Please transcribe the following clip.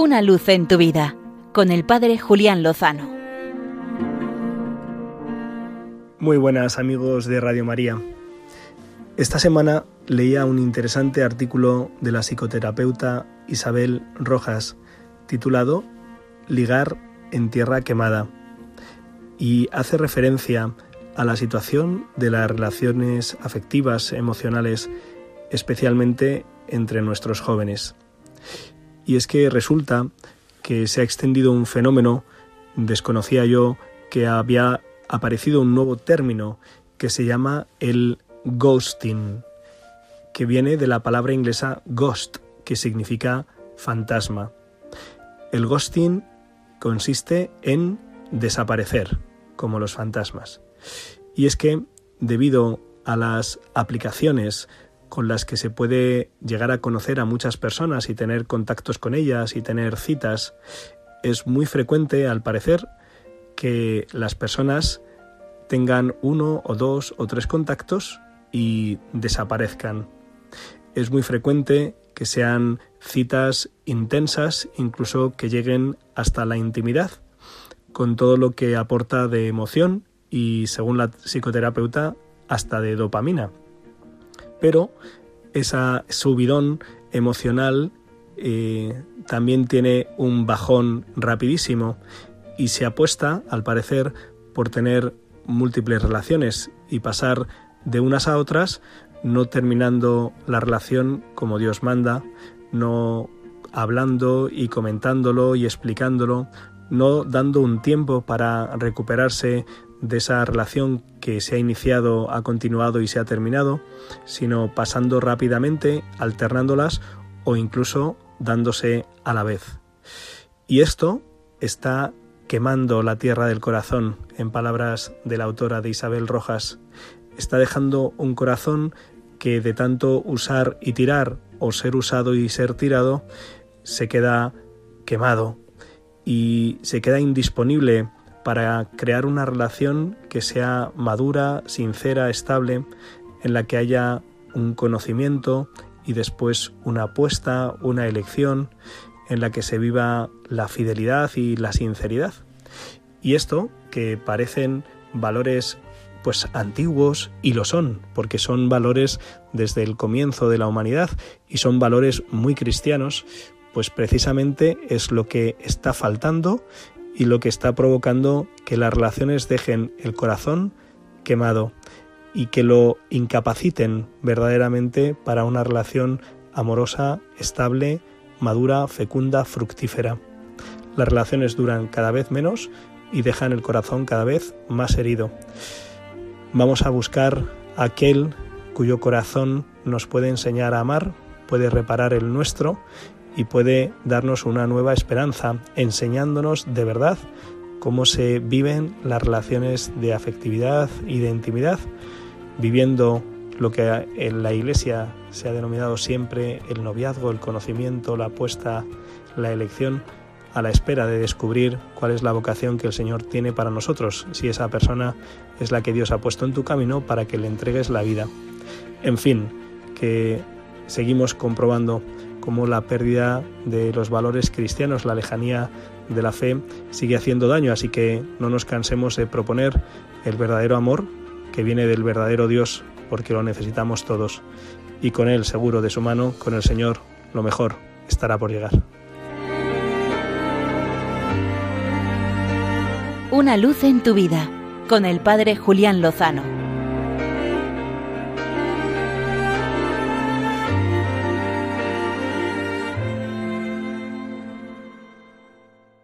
Una luz en tu vida con el Padre Julián Lozano. Muy buenas amigos de Radio María. Esta semana leía un interesante artículo de la psicoterapeuta Isabel Rojas titulado Ligar en tierra quemada y hace referencia a la situación de las relaciones afectivas, emocionales, especialmente entre nuestros jóvenes. Y es que resulta que se ha extendido un fenómeno, desconocía yo que había aparecido un nuevo término que se llama el ghosting, que viene de la palabra inglesa ghost, que significa fantasma. El ghosting consiste en desaparecer, como los fantasmas. Y es que, debido a las aplicaciones con las que se puede llegar a conocer a muchas personas y tener contactos con ellas y tener citas, es muy frecuente, al parecer, que las personas tengan uno o dos o tres contactos y desaparezcan. Es muy frecuente que sean citas intensas, incluso que lleguen hasta la intimidad, con todo lo que aporta de emoción y, según la psicoterapeuta, hasta de dopamina. Pero esa subidón emocional eh, también tiene un bajón rapidísimo y se apuesta, al parecer, por tener múltiples relaciones y pasar de unas a otras, no terminando la relación como Dios manda, no hablando y comentándolo y explicándolo, no dando un tiempo para recuperarse de esa relación que se ha iniciado, ha continuado y se ha terminado, sino pasando rápidamente, alternándolas o incluso dándose a la vez. Y esto está quemando la tierra del corazón, en palabras de la autora de Isabel Rojas. Está dejando un corazón que de tanto usar y tirar o ser usado y ser tirado, se queda quemado y se queda indisponible para crear una relación que sea madura, sincera, estable, en la que haya un conocimiento y después una apuesta, una elección, en la que se viva la fidelidad y la sinceridad. Y esto, que parecen valores pues antiguos y lo son, porque son valores desde el comienzo de la humanidad y son valores muy cristianos, pues precisamente es lo que está faltando y lo que está provocando que las relaciones dejen el corazón quemado y que lo incapaciten verdaderamente para una relación amorosa, estable, madura, fecunda, fructífera. Las relaciones duran cada vez menos y dejan el corazón cada vez más herido. Vamos a buscar aquel cuyo corazón nos puede enseñar a amar, puede reparar el nuestro y puede darnos una nueva esperanza, enseñándonos de verdad cómo se viven las relaciones de afectividad y de intimidad, viviendo lo que en la Iglesia se ha denominado siempre el noviazgo, el conocimiento, la apuesta, la elección, a la espera de descubrir cuál es la vocación que el Señor tiene para nosotros, si esa persona es la que Dios ha puesto en tu camino para que le entregues la vida. En fin, que seguimos comprobando cómo la pérdida de los valores cristianos, la lejanía de la fe, sigue haciendo daño, así que no nos cansemos de proponer el verdadero amor que viene del verdadero Dios, porque lo necesitamos todos, y con Él, seguro de su mano, con el Señor, lo mejor estará por llegar. Una luz en tu vida, con el Padre Julián Lozano.